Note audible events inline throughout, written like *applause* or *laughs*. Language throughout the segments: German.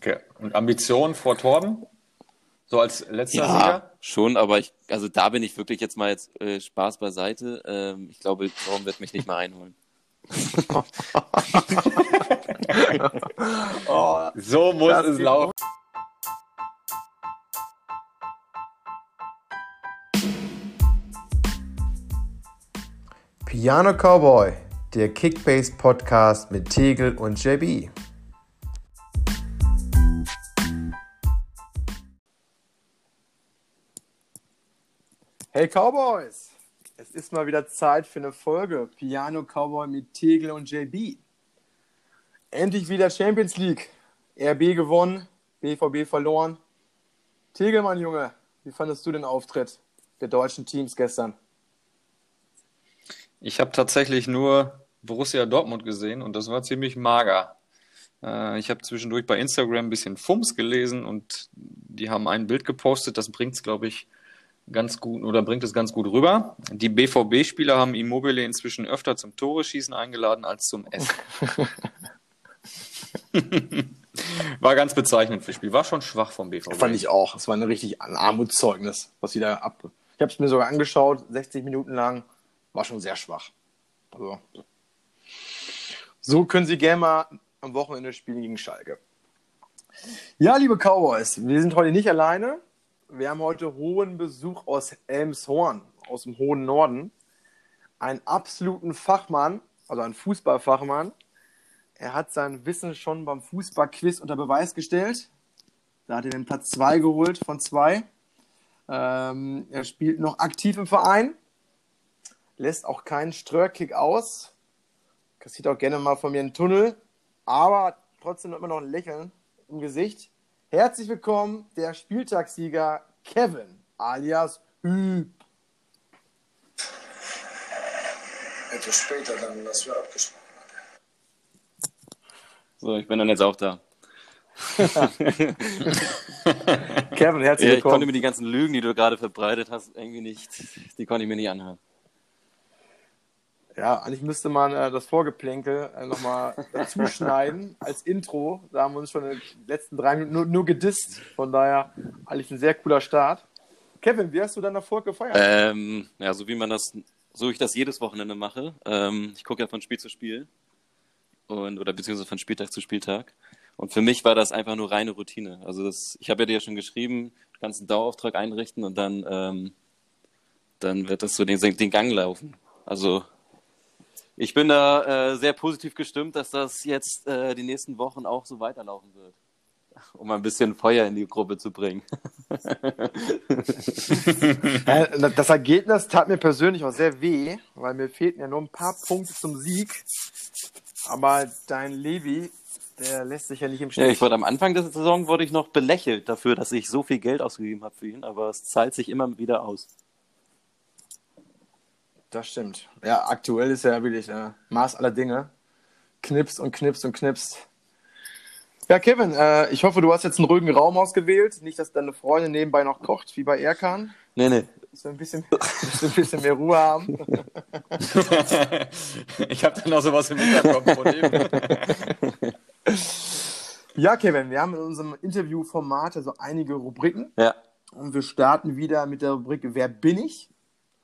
Okay. Und Ambition vor Torben? So als letzter Ja, Sieger? schon, aber ich, also da bin ich wirklich jetzt mal jetzt äh, Spaß beiseite. Ähm, ich glaube, Torben wird mich nicht mal einholen. *laughs* Oh, So muss Das es laufen. Piano Cowboy, der Kickbase Podcast mit Tegel und JB. Hey Cowboys, es ist mal wieder Zeit für eine Folge Piano Cowboy mit Tegel und JB. Endlich wieder Champions League. RB gewonnen, BVB verloren. Tegel, mein Junge, wie fandest du den Auftritt der deutschen Teams gestern? Ich habe tatsächlich nur Borussia Dortmund gesehen und das war ziemlich mager. Äh, Ich habe zwischendurch bei Instagram ein bisschen Fums gelesen und die haben ein Bild gepostet, das bringt es, glaube ich, ganz gut oder bringt es ganz gut rüber. Die BVB-Spieler haben Immobile inzwischen öfter zum Tore schießen eingeladen als zum Essen. *laughs* War ganz bezeichnend fürs Spiel. War schon schwach vom BVB. Fand ich auch. Es war ein richtig ein Armutszeugnis, was sie da ab. Ich habe es mir sogar angeschaut, 60 Minuten lang. War schon sehr schwach. Also, so können sie gerne mal am Wochenende spielen gegen Schalke. Ja, liebe Cowboys, wir sind heute nicht alleine. Wir haben heute hohen Besuch aus Elmshorn, aus dem hohen Norden. Einen absoluten Fachmann, also einen Fußballfachmann. Er hat sein Wissen schon beim Fußballquiz unter Beweis gestellt. Da hat er den Platz 2 geholt von 2. Ähm, er spielt noch aktiv im Verein, lässt auch keinen Ströhrkick aus, kassiert auch gerne mal von mir einen Tunnel, aber trotzdem immer noch ein Lächeln im Gesicht. Herzlich willkommen, der Spieltagssieger Kevin, alias Hüb. Etwas später dann, was wir abgesprochen hatten. So, ich bin dann jetzt auch da. *laughs* Kevin, herzlich Ja, ich konnte willkommen. mir die ganzen Lügen, die du gerade verbreitet hast, irgendwie nicht, die konnte ich mir nicht anhören. Ja, eigentlich müsste man äh, das Vorgeplänkel äh, nochmal dazu *laughs* schneiden als Intro. Da haben wir uns schon in den letzten drei Minuten nur, nur gedisst. Von daher eigentlich ein sehr cooler Start. Kevin, wie hast du deinen Erfolg gefeiert? Ähm, ja, so wie man das, so ich das jedes Wochenende mache. Ähm, ich gucke ja von Spiel zu Spiel und oder beziehungsweise von Spieltag zu Spieltag. Und für mich war das einfach nur reine Routine. Also das, ich habe ja dir schon geschrieben, du kannst einen Dauerauftrag einrichten und dann, ähm, dann wird das so den, den Gang laufen. Also ich bin da äh, sehr positiv gestimmt, dass das jetzt äh, die nächsten Wochen auch so weiterlaufen wird. Um ein bisschen Feuer in die Gruppe zu bringen. *laughs* Das Ergebnis tat mir persönlich auch sehr weh, weil mir fehlten ja nur ein paar Punkte zum Sieg. Aber dein Levi, der lässt sich ja nicht im Ja, Stich. ich wurde am Anfang der Saison wurde ich noch belächelt dafür, dass ich so viel Geld ausgegeben habe für ihn, aber es zahlt sich immer wieder aus. Das stimmt. Ja, aktuell ist er ja wirklich äh, Maß aller Dinge. Knipst und knipst und knipst. Ja, Kevin, äh, ich hoffe, du hast jetzt einen ruhigen Raum ausgewählt. Nicht, dass deine Freundin nebenbei noch kocht, wie bei Erkan. Nee, nee. Wir ein bisschen, wir ein bisschen mehr Ruhe haben. *laughs* ich habe dann auch sowas im Hinterkopf von dem. *laughs* Ja, Kevin, wir haben in unserem Interviewformat so einige Rubriken. Ja. Und wir starten wieder mit der Rubrik Wer bin ich?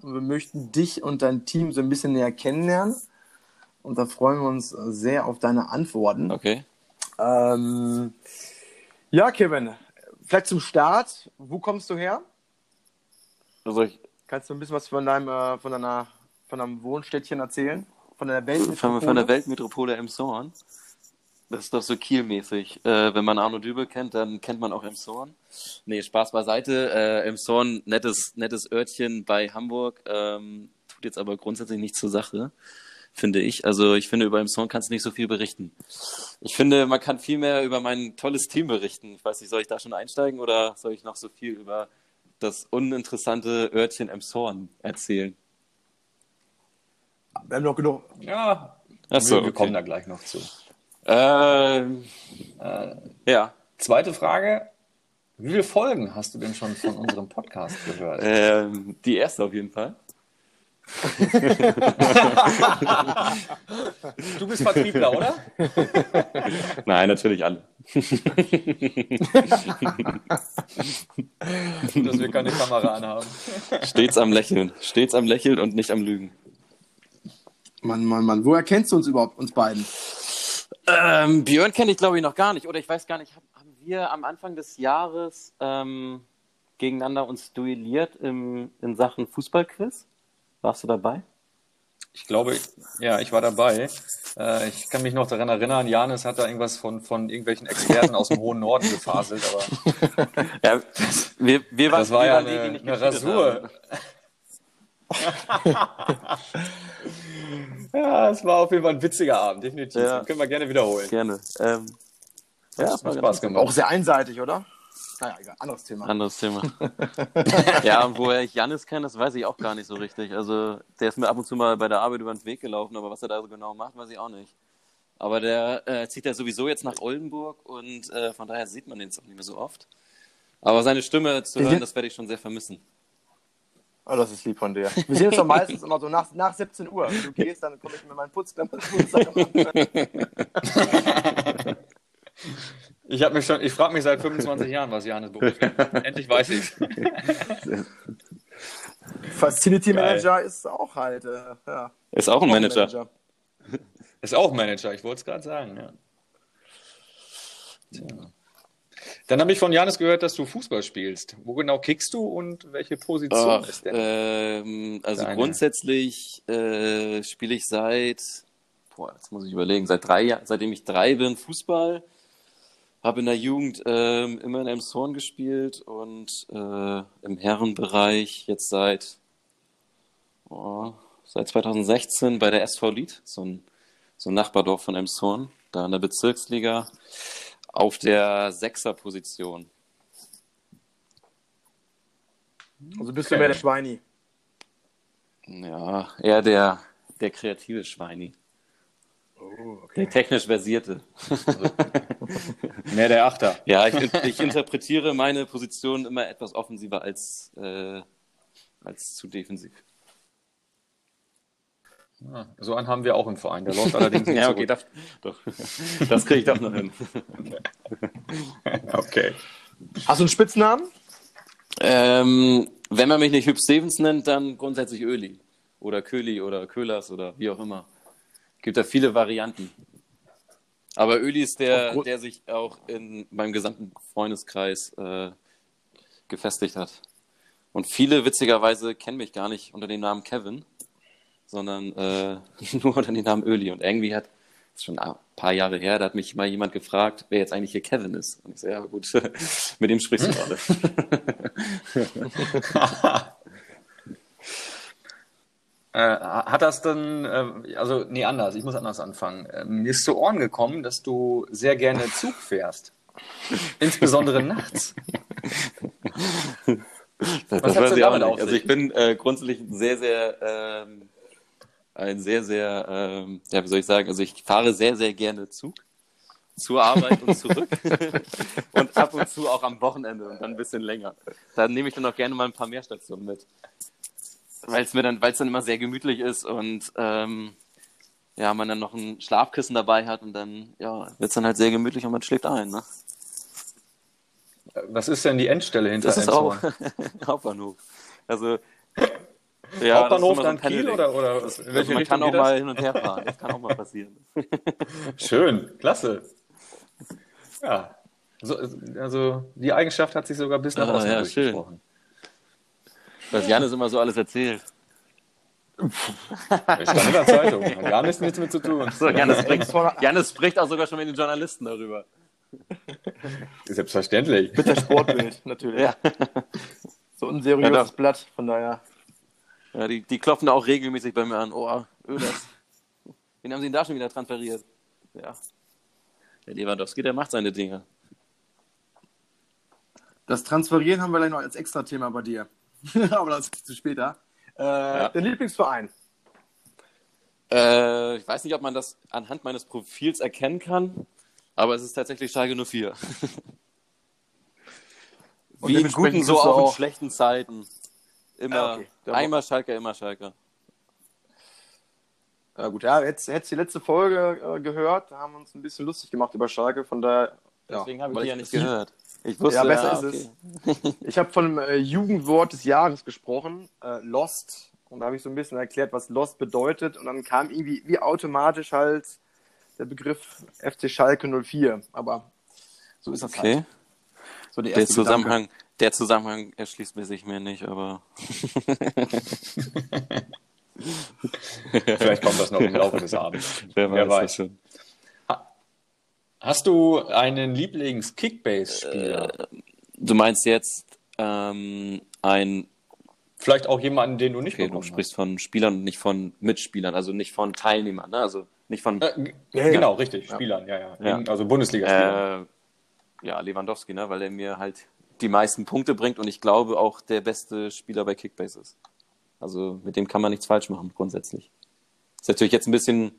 Und wir möchten dich und dein Team so ein bisschen näher kennenlernen. Und da freuen wir uns sehr auf deine Antworten. Okay. Ähm, ja, Kevin, vielleicht zum Start. Wo kommst du her? Also ich, Kannst du ein bisschen was von deinem, äh, von deiner, von deinem Wohnstädtchen erzählen? Von der Welt? von, von der Weltmetropole Emshorn. Das ist doch so Kiel-mäßig. Äh, wenn man Arno Dübel kennt, dann kennt man auch Emshorn. Nee, Spaß beiseite. Äh, Emshorn, nettes, nettes Örtchen bei Hamburg. Ähm, tut jetzt aber grundsätzlich nichts zur Sache, finde ich. Also ich finde, über Emshorn kannst du nicht so viel berichten. Ich finde, man kann viel mehr über mein tolles Team berichten. Ich weiß nicht, soll ich da schon einsteigen oder soll ich noch so viel über das uninteressante Örtchen Emshorn erzählen? Wir haben noch genug. Ja, Achso, wir, wir kommen da gleich noch zu. Ähm, ja. Zweite Frage. Wie viele Folgen hast du denn schon von unserem Podcast gehört? Ähm, die erste auf jeden Fall. Du bist Vertriebler, oder? Nein, natürlich alle. Dass wir keine Kamera anhaben. Stets am Lächeln. Stets am Lächeln und nicht am Lügen. Mann, Mann, Mann. Woher kennst du uns überhaupt, uns beiden? Ähm, Björn kenne ich, glaube ich, noch gar nicht. Oder ich weiß gar nicht, haben wir am Anfang des Jahres ähm, gegeneinander uns duelliert im, in Sachen Fußballquiz? Warst du dabei? Ich glaube, ja, ich war dabei. Äh, ich kann mich noch daran erinnern, Janis hat da irgendwas von, von irgendwelchen Experten aus dem hohen Norden gefaselt, aber *laughs* Ja, wir, wir waren, das war wir ja eine, eine Rasur. haben. Ja, es war auf jeden Fall ein witziger Abend, definitiv. Ja. Können wir gerne wiederholen. Gerne. Ähm, ja, Hat war Spaß gemacht. Auch sehr einseitig, oder? Naja, egal. Anderes Thema. Anderes Thema. *laughs* ja, und woher ich Jannis kenne, das weiß ich auch gar nicht so richtig. Also, der ist mir ab und zu mal bei der Arbeit über den Weg gelaufen, aber was er da so genau macht, weiß ich auch nicht. Aber der äh, zieht ja sowieso jetzt nach Oldenburg und äh, von daher sieht man den jetzt auch nicht mehr so oft. Aber seine Stimme zu hören, das werde ich schon sehr vermissen. Oh, das ist lieb von dir. Wir sehen uns doch meistens immer so nach, nach 17 Uhr. Wenn du gehst, dann komme ich mit meinen Putzklammern Ich habe mich schon, ich frage mich seit 25 Jahren, was Janis Beruf ist. Endlich weiß ich Facility Geil. Manager ist auch halt, äh, ja. Ist auch ein Manager. Ist auch Manager, ich wollte es gerade sagen, ja. Tja. Dann habe ich von Janis gehört, dass du Fußball spielst. Wo genau kickst du und welche Position Ach, ist denn? ähm, also Deine? grundsätzlich äh, spiele ich seit, boah, jetzt muss ich überlegen, seit drei Jahren, seitdem ich drei bin, Fußball. Habe in der Jugend ähm, immer in Elmshorn gespielt und äh, im Herrenbereich jetzt seit, oh, seit 2016 bei der SV Lied, so ein, so ein Nachbardorf von Elmshorn, da in der Bezirksliga auf der Sechserposition. Also bist du Okay. mehr der Schweini. Ja, eher der, der kreative Schweini. Oh, Der technisch versierte. Mehr der Achter. *laughs* Ja, ich, ich interpretiere meine Position immer etwas offensiver als, äh, als zu defensiv. Ah, so einen haben wir auch im Verein. Der läuft allerdings *laughs* nicht Ja, okay, das, doch. *laughs* das kriege ich doch noch hin. *laughs* Okay. Hast du einen Spitznamen? Ähm, wenn man mich nicht Hüb Stevens nennt, dann grundsätzlich Öli. Oder Köli oder Köhlers oder wie auch immer. Gibt da viele Varianten. Aber Öli ist der, der sich auch in meinem gesamten Freundeskreis äh, gefestigt hat. Und viele witzigerweise kennen mich gar nicht unter dem Namen Kevin, sondern äh, *laughs* nur unter dem Namen Öli. Und irgendwie hat, das ist schon ein paar Jahre her, da hat mich mal jemand gefragt, wer jetzt eigentlich hier Kevin ist. Und ich so, ja gut, *laughs* mit dem sprichst du gerade. *laughs* Äh, hat das dann, äh, also, nee, anders, ich muss anders anfangen. Äh, mir ist zu Ohren gekommen, dass du sehr gerne Zug fährst. Insbesondere nachts. Das weiß denn ich auch nicht. Also ich bin äh, grundsätzlich ein sehr, sehr, ähm, ein sehr, sehr, ähm, ja, wie soll ich sagen, also ich fahre sehr, sehr gerne Zug zur Arbeit und zurück *laughs* und ab und zu auch am Wochenende und dann ein bisschen länger. Da nehme ich dann auch gerne mal ein paar mehr Stationen mit, weil es mir dann, weil es dann immer sehr gemütlich ist und ähm, ja, man dann noch ein Schlafkissen dabei hat und dann ja, wird es dann halt sehr gemütlich und man schläft ein. Ne? Was ist denn die Endstelle hinter Das ist auch? *laughs* Hauptbahnhof. Also ja, Hauptbahnhof so dann Kiel Pendeling. oder, oder Das, in also welche man Richtung kann auch mal hin und her fahren. Das kann auch mal passieren. *laughs* *laughs* Schön, klasse. Ja, so, also die Eigenschaft hat sich sogar bis nach Ah, Osten ja, durchgesprochen. Was Janis immer so alles erzählt. Ich stand in der Zeitung. Hat gar nichts mit mit zu tun. So, Janis, *laughs* spricht, Janis spricht auch sogar schon mit den Journalisten darüber. Selbstverständlich. Mit der Sportbild, natürlich. Ja, So ein seriöses Ja. Blatt, von daher. Ja die, die klopfen auch regelmäßig bei mir an. Oh, Öders. *laughs* Wen haben sie denn da schon wieder transferiert? Ja. Der Lewandowski, der macht seine Dinge. Das Transferieren haben wir gleich noch als Extra-Thema bei dir. *laughs* Aber das ist zu später. Äh, Dein Lieblingsverein? Äh, ich weiß nicht, ob man das anhand meines Profils erkennen kann, aber es ist tatsächlich Schalke 04. *laughs* Und Wie in guten, so auch in schlechten Zeiten. Immer, Ah, okay. Einmal Schalke, immer Schalke. Ja, gut, ja, jetzt hättest die letzte Folge äh, gehört, da haben wir uns ein bisschen lustig gemacht über Schalke, von daher. Ja, Deswegen habe ich die ja nicht gehört. Ich wusste, Ja, besser ja, ist es. Ich habe von dem äh, Jugendwort des Jahres gesprochen, äh, Lost. Und da habe ich so ein bisschen erklärt, was Lost bedeutet. Und dann kam irgendwie wie automatisch halt der Begriff FC Schalke 04. Aber so ist das Okay. halt. So der erste Gedanke. Der Zusammenhang erschließt mir sich mir nicht, aber *laughs* Vielleicht kommt das noch im Laufe des Abends. wer weiß, Wer weiß. schon. Hast du einen Lieblings-Kickbase-Spieler? Du meinst jetzt ähm, ein, Vielleicht auch jemanden, den du nicht okay, du sprichst von Spielern und nicht von Mitspielern, also nicht von Teilnehmern, ne? also nicht von hast. Äh, Ja, ja. Genau, richtig. Spielern, ja, ja. Ja. Also Bundesligaspieler. äh, ja, Lewandowski, ne? weil er mir halt die meisten Punkte bringt und ich glaube auch der beste Spieler bei Kickbase ist. Also mit dem kann man nichts falsch machen, grundsätzlich. Ist natürlich jetzt ein bisschen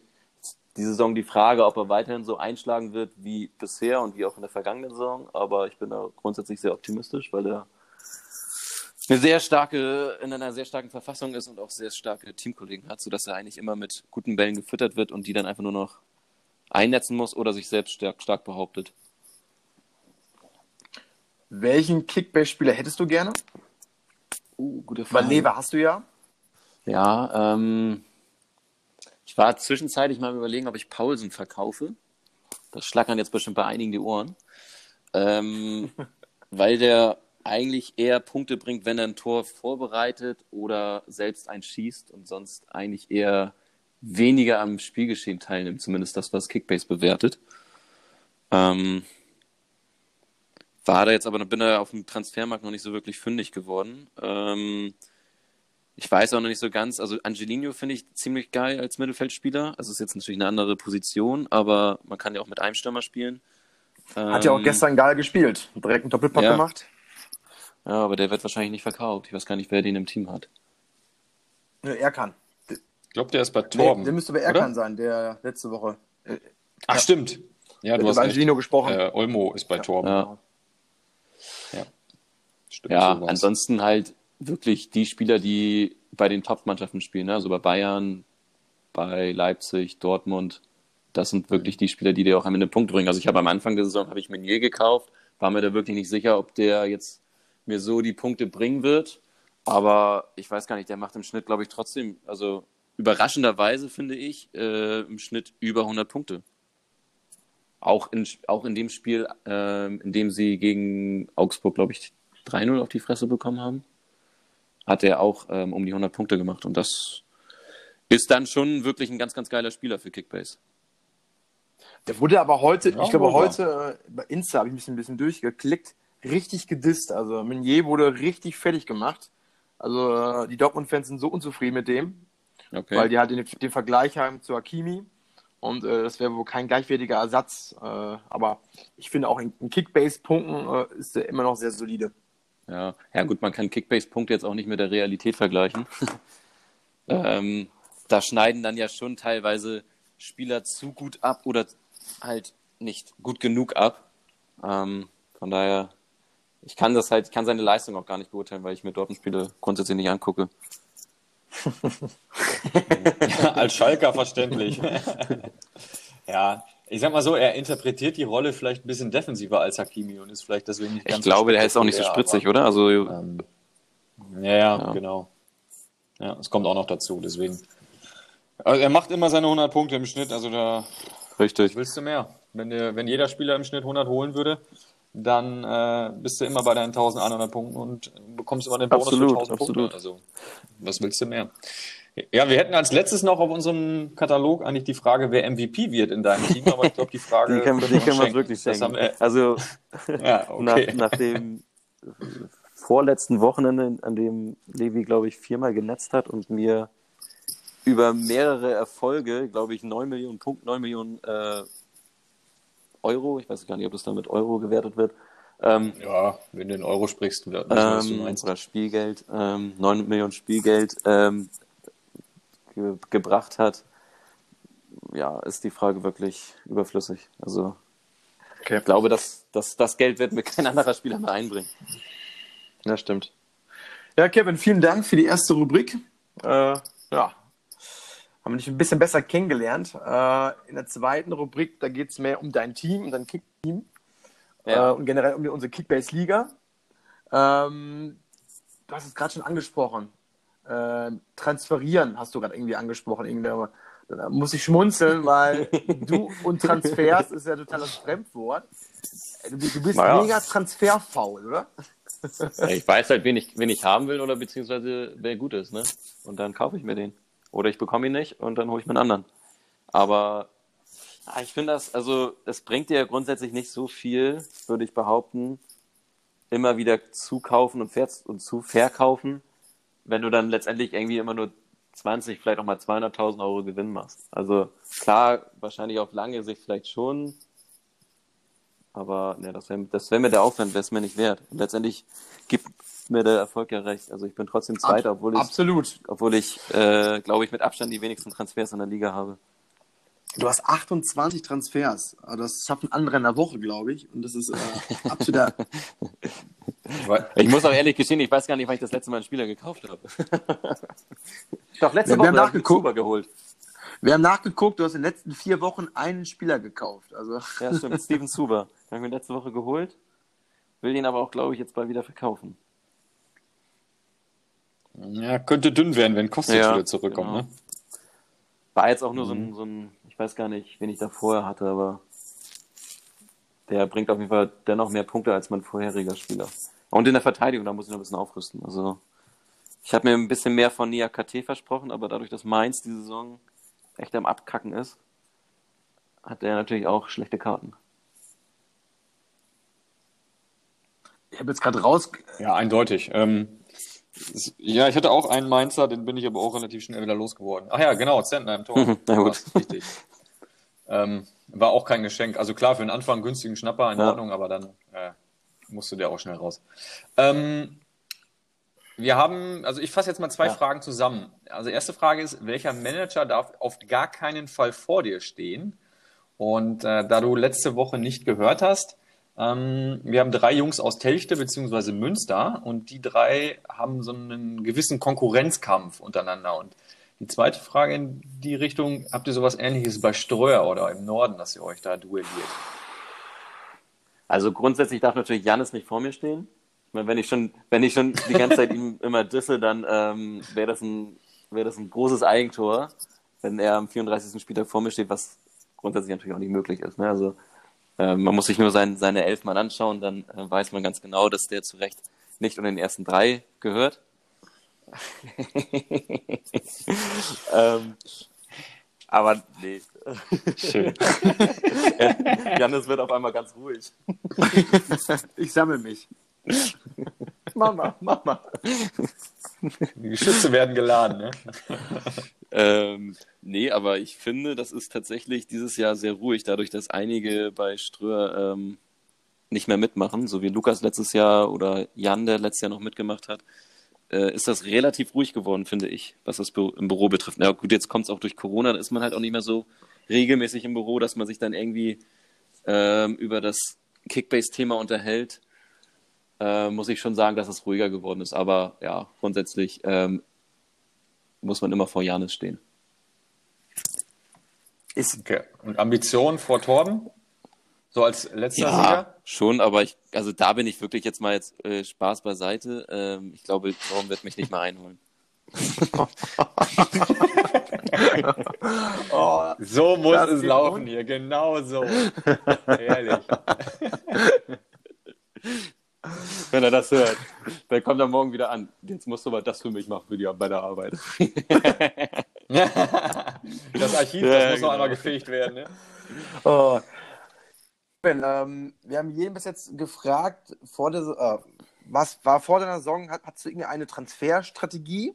die Saison die Frage, ob er weiterhin so einschlagen wird wie bisher und wie auch in der vergangenen Saison, aber ich bin da grundsätzlich sehr optimistisch, weil er eine sehr starke, in einer sehr starken Verfassung ist und auch sehr starke Teamkollegen hat, sodass er eigentlich immer mit guten Bällen gefüttert wird und die dann einfach nur noch einnetzen muss oder sich selbst stark, stark behauptet. Welchen Kickbase-Spieler hättest du gerne? Uh, gute Weil Lever hast du ja. Ja, ähm, ich war zwischenzeitlich mal überlegen, ob ich Paulsen verkaufe. Das schlackern jetzt bestimmt bei einigen die Ohren. Ähm, *laughs* weil der eigentlich eher Punkte bringt, wenn er ein Tor vorbereitet oder selbst ein schießt und sonst eigentlich eher weniger am Spielgeschehen teilnimmt, zumindest das, was Kickbase bewertet. Ähm, war da jetzt aber, bin da auf dem Transfermarkt noch nicht so wirklich fündig geworden. Ähm, ich weiß auch noch nicht so ganz, also Angelino finde ich ziemlich geil als Mittelfeldspieler. Also ist jetzt natürlich eine andere Position, aber man kann ja auch mit einem Stürmer spielen. Hat ja auch Ähm, gestern geil gespielt. Direkt einen Doppelpack ja. gemacht. Ja, aber der wird wahrscheinlich nicht verkauft. Ich weiß gar nicht, wer den im Team hat. Ja, er kann. Ich glaube, der ist bei Nee, Torben. der müsste bei? Erkan sein, der letzte Woche. Ach, stimmt. Ja, du mit hast Angelino recht. gesprochen. Äh, Olmo ist bei Torben. Ja. Stimmt, Ja, so war's. ansonsten halt wirklich die Spieler, die bei den Top-Mannschaften spielen, ne? also bei Bayern, bei Leipzig, Dortmund. Das sind wirklich die Spieler, die dir auch am Ende Punkte bringen. Also ich habe am Anfang der Saison habe ich Meunier gekauft, war mir da wirklich nicht sicher, ob der jetzt mir so die Punkte bringen wird. Aber ich weiß gar nicht, der macht im Schnitt, glaube ich, trotzdem, also überraschenderweise finde ich, äh, im Schnitt über 100 Punkte. Auch in, auch in dem Spiel, ähm, in dem sie gegen Augsburg, glaube ich, 3-0 auf die Fresse bekommen haben, hat er auch ähm, um die 100 Punkte gemacht. Und das ist dann schon wirklich ein ganz, ganz geiler Spieler für Kickbase. Der wurde aber heute, Ja, ich glaube, heute äh, bei Insta habe ich mich ein bisschen durchgeklickt, richtig gedisst. Also Meunier wurde richtig fertig gemacht. Also äh, die Dortmund-Fans sind so unzufrieden mit dem, Okay. weil die halt den, den Vergleich haben zu Hakimi. Und äh, das wäre wohl kein gleichwertiger Ersatz. Äh, aber ich finde auch in, in Kickbase-Punkten äh, ist er immer noch sehr solide. Ja, ja gut, man kann Kickbase-Punkte jetzt auch nicht mit der Realität vergleichen. *laughs* ähm, da schneiden dann ja schon teilweise Spieler zu gut ab oder halt nicht gut genug ab. Ähm, von daher, ich kann das halt, ich kann seine Leistung auch gar nicht beurteilen, weil ich mir Dortmund-Spiele grundsätzlich nicht angucke. Ja, *laughs* als Schalker verständlich. *laughs* ja, ich sag mal so, er interpretiert die Rolle vielleicht ein bisschen defensiver als Hakimi und ist vielleicht deswegen nicht Ich ganz glaube, der ist auch nicht so spritzig, oder? Also, aber, ähm, ja, ja, Ja. genau. Ja, es kommt auch noch dazu, deswegen. Also er macht immer seine 100 Punkte im Schnitt, also da richtig. willst du mehr. Wenn, der, wenn jeder Spieler im Schnitt 100 holen würde, dann äh, bist du immer bei deinen 1100 Punkten und bekommst immer den Bonus Absolut, für 1000 absolut. Punkte. Also, was willst du mehr? Ja, wir hätten als letztes noch auf unserem Katalog eigentlich die Frage, wer MVP wird in deinem Team, aber ich glaube, die Frage. Die *laughs* können, die können wir schenken. wirklich schenken. wir, Also, *laughs* ja, *laughs* okay. nach, nach dem vorletzten Wochenende, an dem Levi, glaube ich, viermal genetzt hat und mir über mehrere Erfolge, glaube ich, 9 Millionen Punkt, 9 Millionen äh, Euro, ich weiß gar nicht, ob das dann mit Euro gewertet wird, ähm, ja, wenn du in Euro sprichst, wissen wir, was du ähm, meinst. oder Spielgeld, ähm, 9 Millionen Spielgeld ähm, ge gebracht hat, ja, ist die Frage wirklich überflüssig. Also Okay. ich glaube, dass, dass das Geld wird mir kein anderer Spieler mehr einbringen. Ja, stimmt. Ja, Kevin, vielen Dank für die erste Rubrik. Äh, ja. Haben wir dich ein bisschen besser kennengelernt. Äh, in der zweiten Rubrik, da geht es mehr um dein Team, um dein Kick-Team Ja. äh, und generell um unsere Kickbase-Liga. Ähm, du hast es gerade schon angesprochen. Äh, transferieren hast du gerade irgendwie angesprochen. Irgendwie, da muss ich schmunzeln, weil du und Transfers ist ja total das Fremdwort. Du, du bist Naja. mega transferfaul, oder? Ja, ich weiß halt, wen ich, wen ich haben will oder beziehungsweise wer gut ist, ne? Und dann kaufe ich mir den. Oder ich bekomme ihn nicht und dann hole ich mir einen anderen. Aber ah, ich finde das, also es bringt dir grundsätzlich nicht so viel, würde ich behaupten, immer wieder zukaufen und, und zu verkaufen, wenn du dann letztendlich irgendwie immer nur 20, vielleicht auch mal 200.000 Euro Gewinn machst. Also klar, wahrscheinlich auf lange Sicht vielleicht schon, aber ne, das wäre das wär mir der Aufwand, wäre es mir nicht wert. Und letztendlich gibt mir der Erfolg ja recht. Also ich bin trotzdem Zweiter, obwohl ich, Absolut. obwohl ich, äh, glaube ich, mit Abstand die wenigsten Transfers in der Liga habe. Du hast 28 Transfers. Also Das schaffen andere in der Woche, glaube ich. Und das ist äh, absoluter. *laughs* Ich muss auch ehrlich gestehen, ich weiß gar nicht, wann ich das letzte Mal einen Spieler gekauft habe. *laughs* Doch, letzte wir Woche haben nachgeguckt. Zuber geholt. Wir haben nachgeguckt, du hast in den letzten vier Wochen einen Spieler gekauft. Also Ja, stimmt, Steven Zuber. Den habe ich mir letzte Woche geholt. Will den aber auch, glaube ich, jetzt bald wieder verkaufen. Ja, könnte dünn werden, wenn Kostic Ja, wieder zurückkommt. genau. Ne? War jetzt auch nur so, ein, so ein, ich weiß gar nicht, wen ich da vorher hatte, aber der bringt auf jeden Fall dennoch mehr Punkte als mein vorheriger Spieler. Und in der Verteidigung, da muss ich noch ein bisschen aufrüsten. Also ich habe mir ein bisschen mehr von Nia KT versprochen, aber dadurch, dass Mainz die Saison echt am Abkacken ist, hat er natürlich auch schlechte Karten. ich habe jetzt gerade raus. Ja, eindeutig. Ähm, ja, ich hatte auch einen Mainzer, den bin ich aber auch relativ schnell wieder losgeworden. Ach ja, genau, Zentner im Tor. *laughs* Na gut. Richtig. ähm, war auch kein Geschenk. Also klar, für den Anfang günstigen Schnapper in Ja. Ordnung, aber dann äh, musste der auch schnell raus. Ähm, wir haben, also ich fasse jetzt mal zwei Ja. Fragen zusammen. Also erste Frage ist, welcher Manager darf auf gar keinen Fall vor dir stehen? Und äh, da du letzte Woche nicht gehört hast, ähm, wir haben drei Jungs aus Telchte beziehungsweise Münster und die drei haben so einen gewissen Konkurrenzkampf untereinander. Und die zweite Frage in die Richtung, habt ihr sowas ähnliches bei Ströer oder im Norden, dass ihr euch da duelliert? Also grundsätzlich darf natürlich Janis nicht vor mir stehen. Ich meine, wenn ich schon, wenn ich schon die ganze Zeit *laughs* ihm immer disse, dann ähm, wäre das ein wäre das ein großes Eigentor, wenn er am 34. Spieltag vor mir steht, was grundsätzlich natürlich auch nicht möglich ist. Ne? Also äh, man muss sich nur sein, seine elf Mann anschauen, dann äh, weiß man ganz genau, dass der zu Recht nicht unter den ersten drei gehört. *laughs* ähm, aber nee. Schön. *laughs* Janis wird auf einmal ganz ruhig. Ich sammle mich. *laughs* Mama, Mama. Die Geschütze werden geladen, ne? Ähm, nee, aber ich finde, das ist tatsächlich dieses Jahr sehr ruhig, dadurch, dass einige bei Ströer ähm, nicht mehr mitmachen, so wie Lukas letztes Jahr oder Jan, der letztes Jahr noch mitgemacht hat, äh, ist das relativ ruhig geworden, finde ich, was das Bü im Büro betrifft. Na gut, jetzt kommt es auch durch Corona, da ist man halt auch nicht mehr so regelmäßig im Büro, dass man sich dann irgendwie ähm, über das Kickbase-Thema unterhält. Äh, muss ich schon sagen, dass es ruhiger geworden ist. Aber ja, grundsätzlich ähm, muss man immer vor Janis stehen. Ist, Okay. Und Ambition vor Torben? So als letzter Sieger? schon, aber ich, also da bin ich wirklich jetzt mal jetzt äh, Spaß beiseite. Ähm, ich glaube, Torben wird mich nicht mehr einholen. *laughs* oh, So muss es laufen gut. hier, genau so. Ehrlich. *laughs* *laughs* Wenn er das hört, dann kommt er morgen wieder an. Jetzt musst du aber das für mich machen für die, bei der Arbeit. *laughs* Das Archiv, Ja, das muss genau. noch einmal gefegt werden. Ne? oh. Ben, ähm, wir haben jeden bis jetzt gefragt, vor der, äh, was war vor deiner Saison, hat, hast du irgendeine Transferstrategie?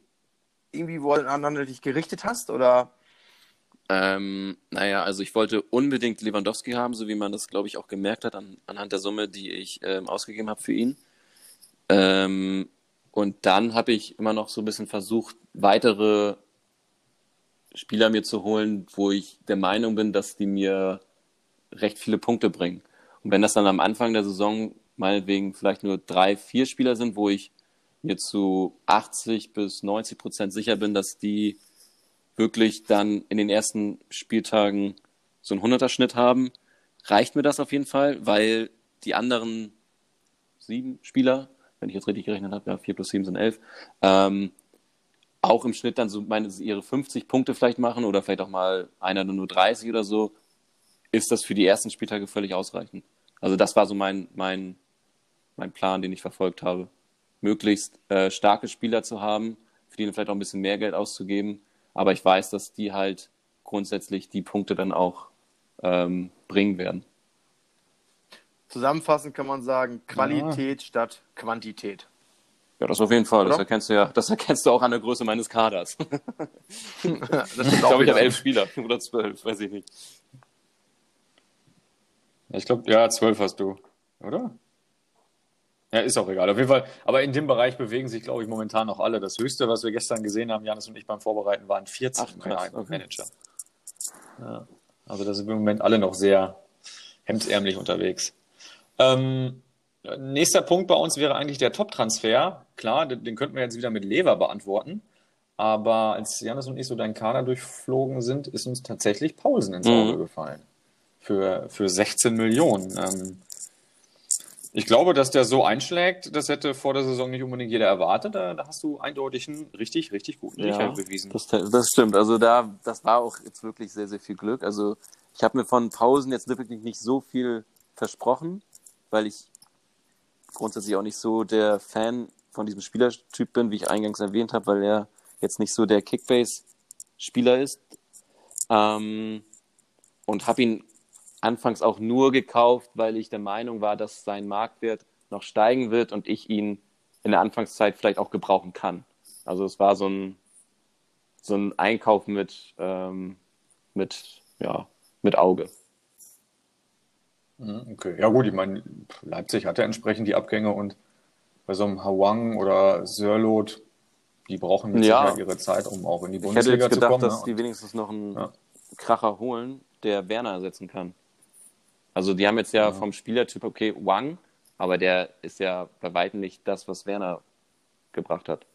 Irgendwie, wo du aneinander dich gerichtet hast? Oder Ähm, naja, also ich wollte unbedingt Lewandowski haben, so wie man das, glaube ich, auch gemerkt hat an, anhand der Summe, die ich ähm, ausgegeben habe für ihn. Ähm, und dann habe ich immer noch so ein bisschen versucht, weitere Spieler mir zu holen, wo ich der Meinung bin, dass die mir recht viele Punkte bringen. Und wenn das dann am Anfang der Saison meinetwegen vielleicht nur drei, vier Spieler sind, wo ich mir zu 80 bis 90 Prozent sicher bin, dass die wirklich dann in den ersten Spieltagen so einen 100er-Schnitt haben, reicht mir das auf jeden Fall, weil die anderen sieben Spieler, wenn ich jetzt richtig gerechnet habe, ja, vier plus sieben sind elf, ähm, auch im Schnitt dann so meine, ihre 50 Punkte vielleicht machen oder vielleicht auch mal einer nur 30 oder so, ist das für die ersten Spieltage völlig ausreichend. Also das war so mein, mein, mein Plan, den ich verfolgt habe. Möglichst äh, starke Spieler zu haben, für die vielleicht auch ein bisschen mehr Geld auszugeben. Aber ich weiß, dass die halt grundsätzlich die Punkte dann auch ähm, bringen werden. Zusammenfassend kann man sagen, Qualität ja. statt Quantität. Ja, das auf jeden Fall. Das erkennst du ja, das erkennst du auch an der Größe meines Kaders. *laughs* das ich glaube, ich habe elf Spieler oder zwölf, weiß ich nicht. Ich glaube, ja, zwölf hast du, oder? Ja, ist auch egal. Auf jeden Fall. Aber in dem Bereich bewegen sich, glaube ich, momentan noch alle. Das höchste, was wir gestern gesehen haben, Janis und ich beim Vorbereiten, waren 14 Ach, krass, okay. Manager. Ja. Also da sind wir im Moment alle noch sehr hemdsärmlich unterwegs. Ähm, nächster Punkt bei uns wäre eigentlich der Top-Transfer. Klar, den, den könnten wir jetzt wieder mit Lever beantworten. Aber als Janis und ich so deinen Kader durchflogen sind, ist uns tatsächlich Paulsen ins Auge mhm. gefallen. Für, für 16 Millionen. Ähm, ich glaube, dass der so einschlägt, das hätte vor der Saison nicht unbedingt jeder erwartet. Da, da hast du eindeutig einen richtig, richtig guten ja, Riecher bewiesen. Das, das, stimmt. Also da, das war auch jetzt wirklich sehr, sehr viel Glück. Also ich habe mir von Pausen jetzt wirklich nicht so viel versprochen, weil ich grundsätzlich auch nicht so der Fan von diesem Spielertyp bin, wie ich eingangs erwähnt habe, weil er jetzt nicht so der Kickbase-Spieler ist. Ähm, und habe ihn anfangs auch nur gekauft, weil ich der Meinung war, dass sein Marktwert noch steigen wird und ich ihn in der Anfangszeit vielleicht auch gebrauchen kann. Also es war so ein, so ein Einkauf mit, ähm, mit, ja, mit Auge. Mhm, okay, ja gut, ich meine, Leipzig hatte entsprechend die Abgänge und bei so einem Hawang oder Sörlot, die brauchen mit ja. Sicherheit ihre Zeit, um auch in die Bundesliga zu kommen. Ich hätte jetzt gedacht, dass ne? die wenigstens noch einen ja. Kracher holen, der Werner ersetzen kann. Also die haben jetzt ja, ja. vom Spielertyp, okay, Wang, aber der ist ja bei weitem nicht das, was Werner gebracht hat.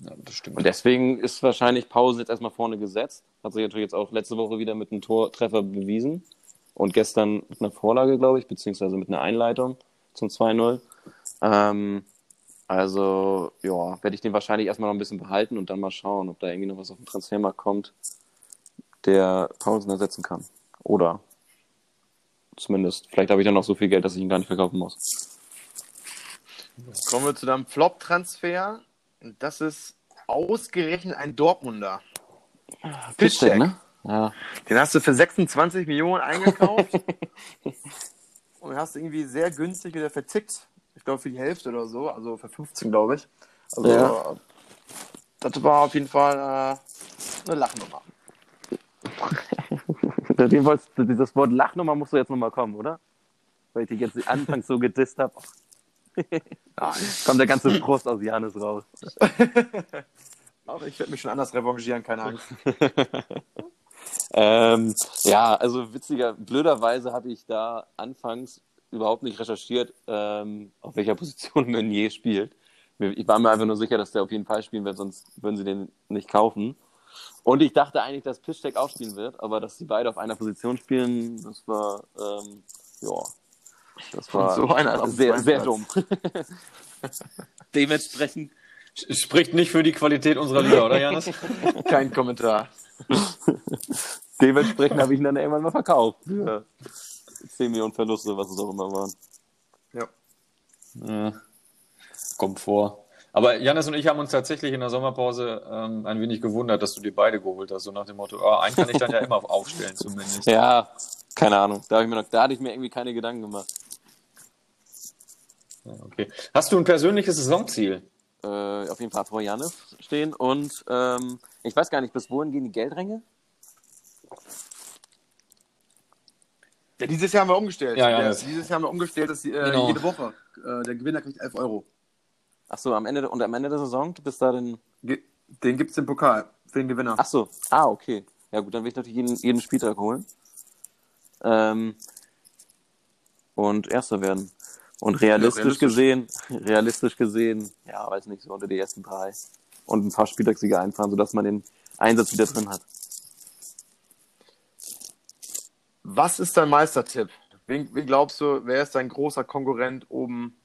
Ja, das stimmt. Und deswegen ist wahrscheinlich Pause jetzt erstmal vorne gesetzt. Hat sich natürlich jetzt auch letzte Woche wieder mit einem Tortreffer bewiesen. Und gestern mit einer Vorlage, glaube ich, beziehungsweise mit einer Einleitung zum 2-0. Ähm, also, ja, werde ich den wahrscheinlich erstmal noch ein bisschen behalten und dann mal schauen, ob da irgendwie noch was auf den Transfermarkt kommt, der Pausen ersetzen kann. Oder Zumindest. Vielleicht habe ich dann noch so viel Geld, dass ich ihn gar nicht verkaufen muss. Kommen wir zu deinem Flop-Transfer. Das ist ausgerechnet ein Dortmunder. Fischcheck, ne? Ja. Den hast du für 26 Millionen eingekauft. *laughs* und hast irgendwie sehr günstig wieder verzickt. Ich glaube für die Hälfte oder so. Also für 15, glaube ich. Also ja. das war auf jeden Fall äh, eine Lachnummer. *laughs* Dem wolltest, dieses Wort Lachnummer musst du jetzt nochmal kommen, oder? Weil ich dich jetzt anfangs so gedisst habe. *laughs* Kommt der ganze Frust aus Janis raus. *laughs* Aber ich werde mich schon anders revanchieren, keine Angst. *laughs* ähm, ja, also witziger, blöderweise habe ich da anfangs überhaupt nicht recherchiert, ähm, auf welcher Position Meunier spielt. Ich war mir einfach nur sicher, dass der auf jeden Fall spielen wird, sonst würden sie den nicht kaufen. Und ich dachte eigentlich, dass Piszczek auch spielen wird, aber dass die beide auf einer Position spielen, das war, ähm, ja, das war so einer sehr, sehr dumm. *laughs* Dementsprechend. Spricht nicht für die Qualität unserer Liga, oder Janis? *laughs* Kein Kommentar. *laughs* Dementsprechend habe ich ihn dann irgendwann mal verkauft. Für 10 Millionen Verluste, was es auch immer waren. Ja. ja. Kommt vor. Aber Janis und ich haben uns tatsächlich in der Sommerpause ähm, ein wenig gewundert, dass du dir beide geholt hast, so nach dem Motto, oh, einen kann ich dann ja immer aufstellen zumindest. Ja, keine Ahnung. Da, ich mir noch, da hatte ich mir irgendwie keine Gedanken gemacht. okay. Hast du ein persönliches Saisonziel? Äh, auf jeden Fall vor Janis stehen und ähm, ich weiß gar nicht, bis wohin gehen die Geldränge? Ja, dieses Jahr haben wir umgestellt. Ja, ja, ja dieses Jahr haben wir umgestellt, dass die, äh, genau. jede Woche äh, der Gewinner kriegt 11 Euro. Ach so, am Ende, und am Ende der Saison, du bist da den. Den gibt es im Pokal für den Gewinner. Ach so, ah, okay. Ja, gut, dann will ich natürlich jeden, jeden Spieltag holen. Ähm, und Erster werden. Und realistisch, realistisch, gesehen, *laughs* realistisch gesehen, ja, weiß nicht, so unter die ersten drei. Und ein paar Spieltagssiege einfahren, sodass man den Einsatz wieder drin hat. Was ist dein Meistertipp? Wen, wen glaubst du, wer ist dein großer Konkurrent oben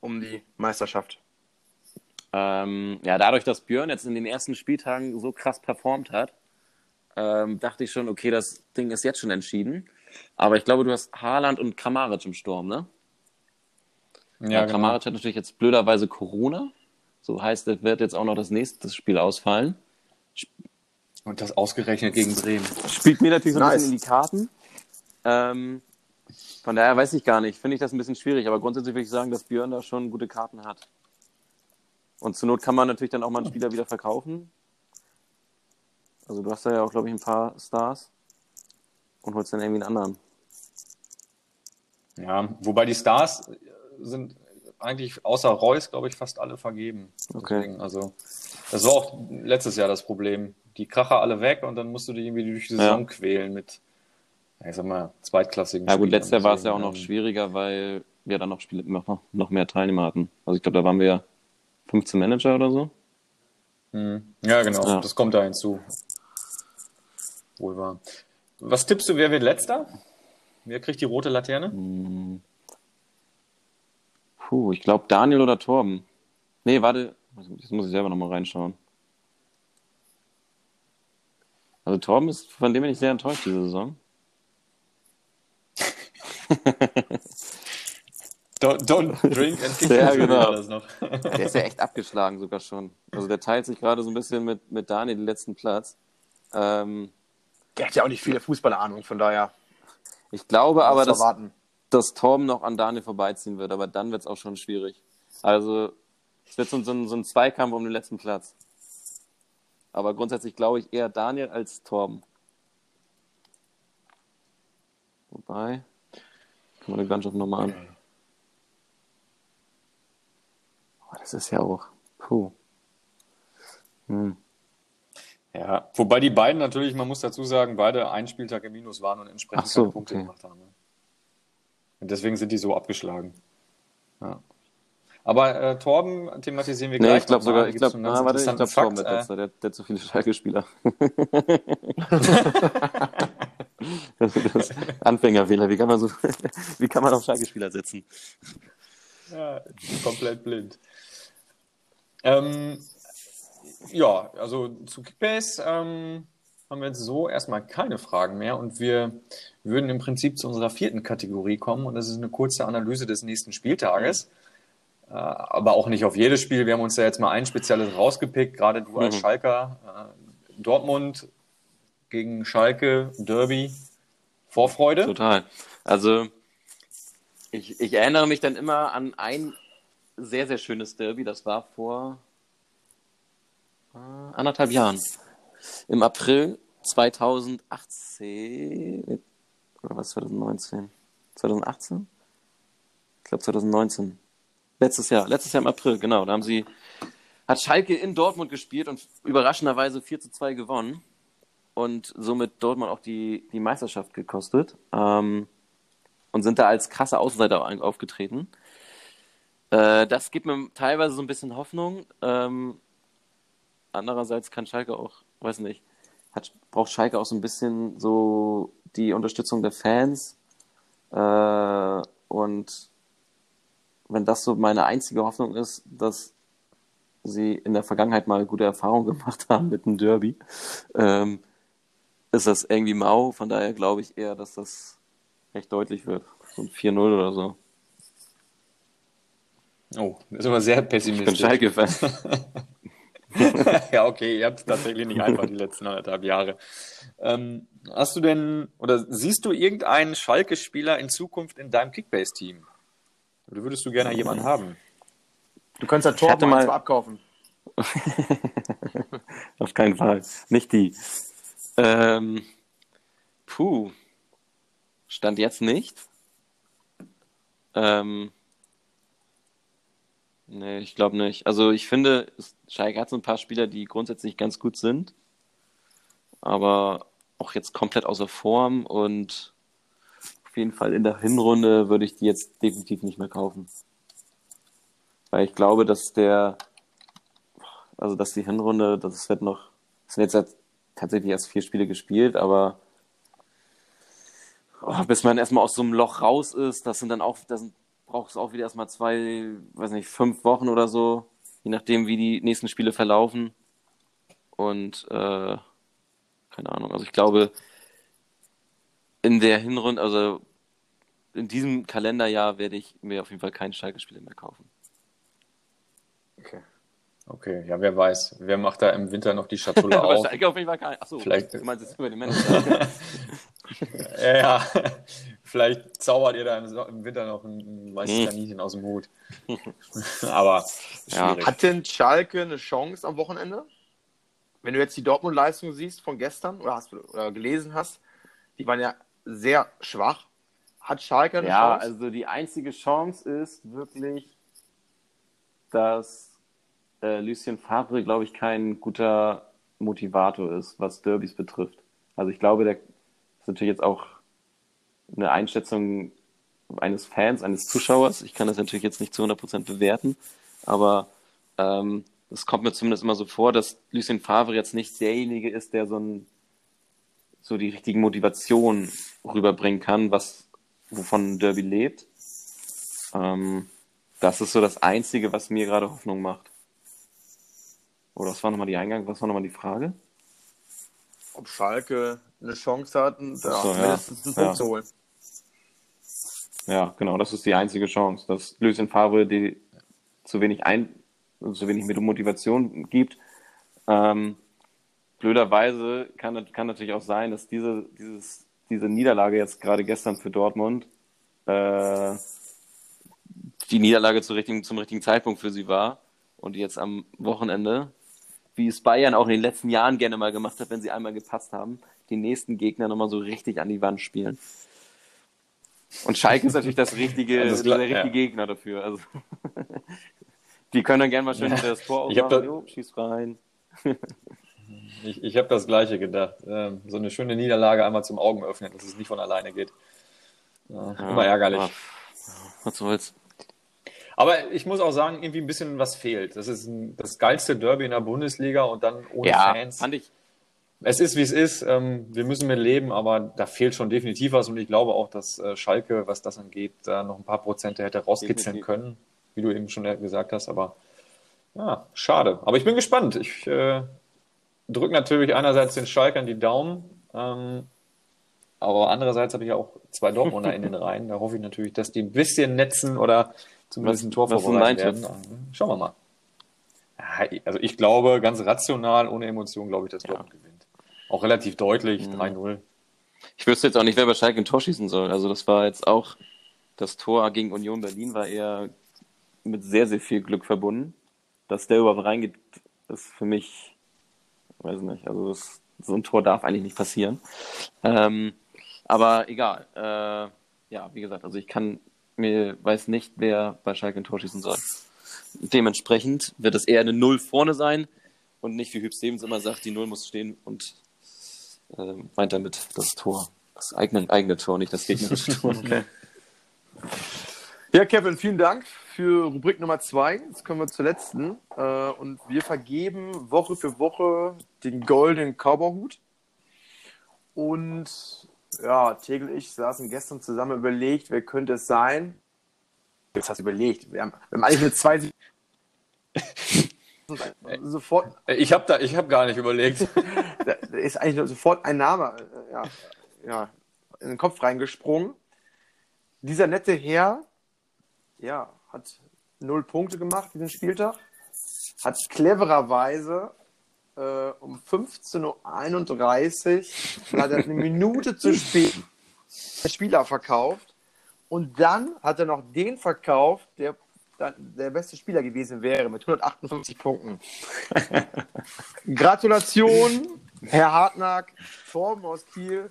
um die Meisterschaft? Ähm, ja, dadurch, dass Björn jetzt in den ersten Spieltagen so krass performt hat, ähm, dachte ich schon, okay, das Ding ist jetzt schon entschieden. Aber ich glaube, du hast Haaland und Kramaric im Sturm, ne? Ja, ja genau. Kramaric hat natürlich jetzt blöderweise Corona. So heißt, es wird jetzt auch noch das nächste Spiel ausfallen. Und das ausgerechnet gegen Bremen. Spielt mir natürlich so ein nice. bisschen in die Karten. Ähm, von daher weiß ich gar nicht. Finde ich das ein bisschen schwierig. Aber grundsätzlich würde ich sagen, dass Björn da schon gute Karten hat. Und zur Not kann man natürlich dann auch mal einen Spieler wieder verkaufen. Also du hast da ja auch, glaube ich, ein paar Stars und holst dann irgendwie einen anderen. Ja, wobei die Stars sind eigentlich außer Reus, glaube ich, fast alle vergeben. Okay. Deswegen, also das war auch letztes Jahr das Problem. Die Kracher alle weg und dann musst du die irgendwie durch die Saison ja. quälen mit, ich sag mal, zweitklassigen Ja gut, letztes Jahr war es ja auch noch schwieriger, weil wir dann noch Spiele noch, noch mehr Teilnehmer hatten. Also ich glaube, da waren wir ja 15 Manager oder so. Hm. Ja, genau. Ja. Das kommt da hinzu. Wohl wahr. Was tippst du, wer wird letzter? Wer kriegt die rote Laterne? Hm. Puh, ich glaube Daniel oder Torben. Nee, warte, jetzt muss ich selber nochmal reinschauen. Also Torben ist, von dem bin ich sehr enttäuscht diese Saison. *laughs* don't, don't, drink and kick *laughs* ja, *laughs* genau. das noch. der ist ja echt abgeschlagen sogar schon. Also der teilt sich gerade so ein bisschen mit, mit Daniel den letzten Platz. Ähm, der hat ja auch nicht viele Fußballahnung, von daher. Ich glaube aber, dass, dass Torben noch an Daniel vorbeiziehen wird, aber dann wird es auch schon schwierig. Also es wird so, so, ein, so ein Zweikampf um den letzten Platz. Aber grundsätzlich glaube ich eher Daniel als Torben. Wobei, kann man den Gunshot nochmal an. Oh, das ist ja auch. Puh. Hm. Ja, wobei die beiden natürlich, man muss dazu sagen, beide einen Spieltag im Minus waren und entsprechend so, Punkte okay. gemacht haben. Ne? Und deswegen sind die so abgeschlagen. Ja. Aber äh, Torben thematisieren wir nee, gleich. Ich glaube sogar, ich glaube, na, warte, ich glaube Torben wird letzter, der, der hat zu viele Schalke-Spieler. *laughs* Anfängerfehler, wie kann man so, *laughs* wie kann man auf Schalke-Spieler setzen? Ja, komplett blind. Ähm, ja, also zu Kickbase ähm, haben wir jetzt so erstmal keine Fragen mehr und wir würden im Prinzip zu unserer vierten Kategorie kommen und das ist eine kurze Analyse des nächsten Spieltages. Äh, aber auch nicht auf jedes Spiel. Wir haben uns ja jetzt mal ein spezielles rausgepickt, gerade du als mhm. Schalker. Äh, Dortmund gegen Schalke, Derby, Vorfreude? Total. Also ich, ich erinnere mich dann immer an ein sehr, sehr schönes Derby. Das war vor äh, anderthalb Jahren. Im April 2018 oder was 2019? 2018? Ich glaube 2019. Letztes Jahr, letztes Jahr im April, genau. Da haben sie, hat Schalke in Dortmund gespielt und überraschenderweise 4 zu 2 gewonnen und somit Dortmund auch die, die Meisterschaft gekostet ähm, und sind da als krasse Außenseiter aufgetreten. Äh, das gibt mir teilweise so ein bisschen Hoffnung. Ähm, andererseits kann Schalke auch, weiß nicht, hat, braucht Schalke auch so ein bisschen so die Unterstützung der Fans. Äh, und wenn das so meine einzige Hoffnung ist, dass sie in der Vergangenheit mal gute Erfahrungen gemacht *laughs* haben mit dem Derby, ähm, ist das irgendwie mau. Von daher glaube ich eher, dass das recht deutlich wird. So ein 4-0 oder so. Oh, das ist aber sehr pessimistisch. Ich bin Schalke-Fan. *laughs* ja, okay, ihr habt es tatsächlich nicht einfach die letzten anderthalb Jahre. Ähm, hast du denn oder siehst du irgendeinen Schalke-Spieler in Zukunft in deinem Kickbase-Team? Oder würdest du gerne jemanden haben? Du kannst ja Tor mal abkaufen. *laughs* Auf keinen Fall. Nicht die. Ähm, puh. Stand jetzt nicht. Ähm, Nee, ich glaube nicht. Also ich finde, Schalke hat so ein paar Spieler, die grundsätzlich ganz gut sind, aber auch jetzt komplett außer Form und auf jeden Fall in der Hinrunde würde ich die jetzt definitiv nicht mehr kaufen. Weil ich glaube, dass der, also dass die Hinrunde, das wird noch, das sind jetzt tatsächlich erst vier Spiele gespielt, aber oh, bis man erstmal aus so einem Loch raus ist, das sind dann auch, das braucht es auch wieder erstmal zwei, weiß nicht, fünf Wochen oder so, je nachdem, wie die nächsten Spiele verlaufen. Und äh, keine Ahnung, also ich glaube, in der Hinrunde, also in diesem Kalenderjahr werde ich mir auf jeden Fall kein Schalke-Spiele mehr kaufen. Okay. Okay, ja, wer weiß. Wer macht da im Winter noch die Schatulle *laughs* auf? Schalke auf jeden Fall kein. Achso, Vielleicht- du meinst jetzt über den Manager. *laughs* Ja, ja. Vielleicht zaubert ihr da im, So- im Winter noch ein, ein weißes Kaninchen aus dem Hut. *laughs* Aber Ja. Hat denn Schalke eine Chance am Wochenende? Wenn du jetzt die Dortmund-Leistung siehst von gestern oder, hast, oder gelesen hast, die waren ja sehr schwach. Hat Schalke eine ja, Chance? also die einzige Chance ist wirklich, dass äh, Lucien Favre, glaube ich, kein guter Motivator ist, was Derbys betrifft. Also ich glaube, der ist natürlich jetzt auch eine Einschätzung eines Fans, eines Zuschauers. Ich kann das natürlich jetzt nicht zu 100% bewerten, aber ähm, es kommt mir zumindest immer so vor, dass Lucien Favre jetzt nicht derjenige ist, der so ein so die richtigen Motivationen rüberbringen kann, was wovon Derby lebt. Ähm, das ist so das Einzige, was mir gerade Hoffnung macht. Oder was war nochmal die Eingang, was war nochmal die Frage? Ob Schalke eine Chance hat, da so, ja. mindestens einen Punkt Ja. zu holen. Ja, genau, das ist die einzige Chance, dass Lucien Favre die zu wenig ein, zu wenig Motivation gibt. Ähm, blöderweise kann, kann natürlich auch sein, dass diese, dieses, diese Niederlage jetzt gerade gestern für Dortmund äh, die Niederlage zu richtigen, zum richtigen Zeitpunkt für sie war und die jetzt am Wochenende, wie es Bayern auch in den letzten Jahren gerne mal gemacht hat, wenn sie einmal gepasst haben, die nächsten Gegner nochmal so richtig an die Wand spielen. Und Schalke ist natürlich das richtige, Also das der richtige ja. Gegner dafür. Also, *laughs* die können dann gerne mal schön das Tor aufmachen. da- Jo, schieß rein. *laughs* Ich, ich habe das Gleiche gedacht. Ähm, so eine schöne Niederlage einmal zum Augen öffnen, dass es nicht von alleine geht. Ja, immer ärgerlich. Was soll's. Aber ich muss auch sagen, irgendwie ein bisschen was fehlt. Das ist ein, das geilste Derby in der Bundesliga und dann ohne Ja, Fans. fand ich. Es ist, wie es ist. Ähm, wir müssen mit leben, aber da fehlt schon definitiv was. Und ich glaube auch, dass äh, Schalke, was das angeht, da noch ein paar Prozente hätte rauskitzeln Definitiv. können, wie du eben schon gesagt hast. Aber ja, schade. Aber ich bin gespannt. Ich äh, drücke natürlich einerseits den Schalkern die Daumen. Ähm, aber andererseits habe ich ja auch zwei Dortmunder in den *laughs* Reihen. Da hoffe ich natürlich, dass die ein bisschen netzen oder zumindest Was- ein Tor vorbereiten werden. Schauen wir mal. Ja, Also ich glaube, ganz rational, ohne Emotion, glaube ich, dass Dortmund gewinnt. Auch relativ deutlich, Mhm. 3-0. Ich wüsste jetzt auch nicht, wer bei Schalke ein Tor schießen soll. Also das war jetzt auch, das Tor gegen Union Berlin war eher mit sehr, sehr viel Glück verbunden. Dass der überhaupt reingeht, ist für mich, weiß nicht, also das, so ein Tor darf eigentlich nicht passieren. Ähm, aber egal. Äh, ja, wie gesagt, also ich kann mir, weiß nicht, wer bei Schalke ein Tor schießen soll. Dementsprechend wird es eher eine Null vorne sein und nicht, wie Hüb Stevens immer sagt, die Null muss stehen und ähm, meint damit das Tor. Das eigene, eigene Tor, nicht das gegnerische Tor. *laughs* Ja, Kevin, vielen Dank für Rubrik Nummer zwei. Jetzt kommen wir zur letzten. Äh, und wir vergeben Woche für Woche den goldenen Cowboyhut. Und ja, Tegel und ich saßen gestern zusammen überlegt, wer könnte es sein. Jetzt hast du überlegt. Wir haben, wir haben eigentlich nur zwei. *laughs* sofort, Ich habe da, ich habe gar nicht überlegt. *laughs* da da ist eigentlich nur sofort ein Name äh, ja, ja, in den Kopf reingesprungen. Dieser nette Herr, ja, hat null Punkte gemacht diesen Spieltag, hat clevererweise äh, um 15.31 Uhr hat er eine Minute zu spät den Spieler verkauft und dann hat er noch den verkauft, der dann der beste Spieler gewesen wäre mit 158 Punkten. *laughs* Gratulation, Herr Hartnack, Torben aus Kiel.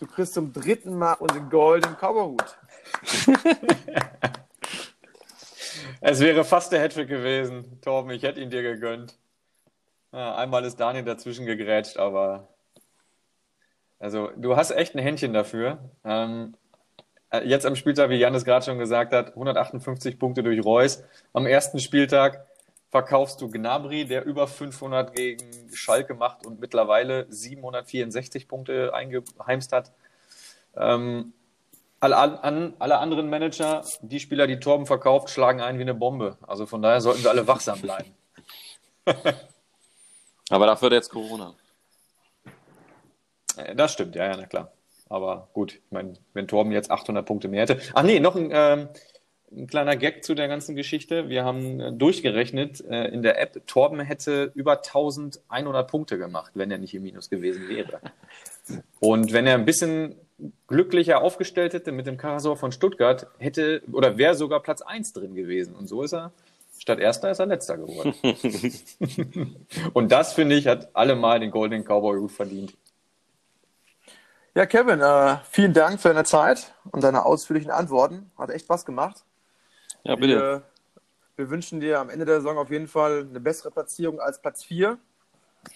Du kriegst zum dritten Mal unseren goldenen Cowboyhut. *laughs* Es wäre fast der Hattrick gewesen, Torben. Ich hätte ihn dir gegönnt. Ja, einmal ist Daniel dazwischen gegrätscht, aber also du hast echt ein Händchen dafür. Ähm, äh, jetzt am Spieltag, wie Janis gerade schon gesagt hat, 158 Punkte durch Reus. Am ersten Spieltag verkaufst du Gnabry, der über 500 gegen Schalke macht und mittlerweile 764 Punkte eingeheimst hat. Ähm, alle, an, alle anderen Manager, die Spieler, die Torben verkauft, schlagen ein wie eine Bombe. Also von daher sollten wir alle wachsam bleiben. *laughs* Aber dafür hat jetzt Corona. Äh, das stimmt, ja, ja, na klar. Aber gut, ich meine, wenn Torben jetzt 800 Punkte mehr hätte. Ach nee, noch ein, ähm, ein kleiner Gag zu der ganzen Geschichte. Wir haben äh, durchgerechnet äh, in der App, Torben hätte über 1100 Punkte gemacht, wenn er nicht im Minus gewesen wäre. Und wenn er ein bisschen glücklicher aufgestellt hätte mit dem Karasor von Stuttgart, hätte oder wäre sogar Platz 1 drin gewesen. Und so ist er, statt Erster ist er Letzter geworden. *laughs* Und das, finde ich, hat allemal den Golden Cowboy gut verdient. Ja, Kevin, äh, vielen Dank für deine Zeit und deine ausführlichen Antworten. Hat echt Spaß gemacht. Ja, bitte. Wir, wir, wünschen dir am Ende der Saison auf jeden Fall eine bessere Platzierung als Platz 4,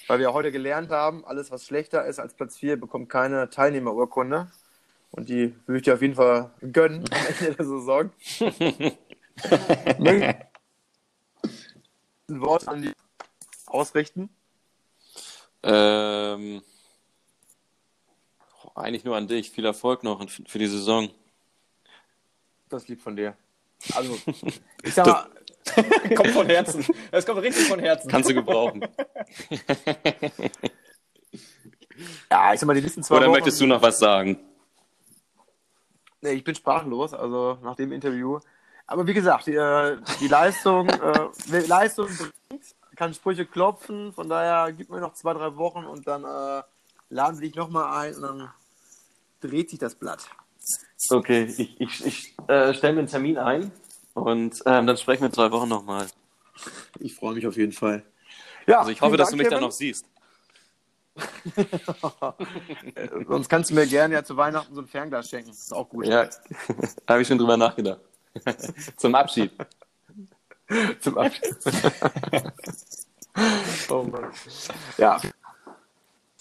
weil wir heute gelernt haben, alles, was schlechter ist als Platz 4, bekommt keine Teilnehmerurkunde. Und die würde ich dir auf jeden Fall gönnen am Ende der Saison. *laughs* ein Wort an die ausrichten? Ähm, eigentlich nur an dich. Viel Erfolg noch für die Saison. Das liegt von dir. Also, *laughs* ich sag mal. *laughs* kommt von Herzen. Das kommt richtig von Herzen. Kannst du gebrauchen. *laughs* ja, ich sag mal, die nächsten zwei Oder Wochen, möchtest du noch was sagen? Nee, ich bin sprachlos, also nach dem Interview. Aber wie gesagt, die, äh, die Leistung, äh, Leistung bringt, kann Sprüche klopfen, von daher gib mir noch zwei, drei Wochen und dann äh, laden wir dich nochmal ein und dann dreht sich das Blatt. Okay, ich, ich, ich äh, stelle mir einen Termin ein und ähm, dann sprechen wir in zwei Wochen nochmal. Ich freue mich auf jeden Fall. Ja, also ich hoffe, dass Dank, du mich Kevin. dann noch siehst. *laughs* Sonst kannst du mir gerne ja zu Weihnachten so ein Fernglas schenken. Das ist auch gut. Ja, *laughs* habe ich schon drüber nachgedacht. *laughs* Zum Abschied. Zum Abschied. *laughs* oh Mann. Ja.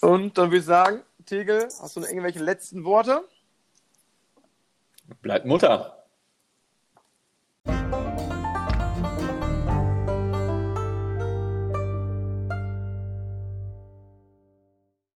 Und dann würde ich sagen, Tegel, hast du noch irgendwelche letzten Worte? Bleibt Mutter.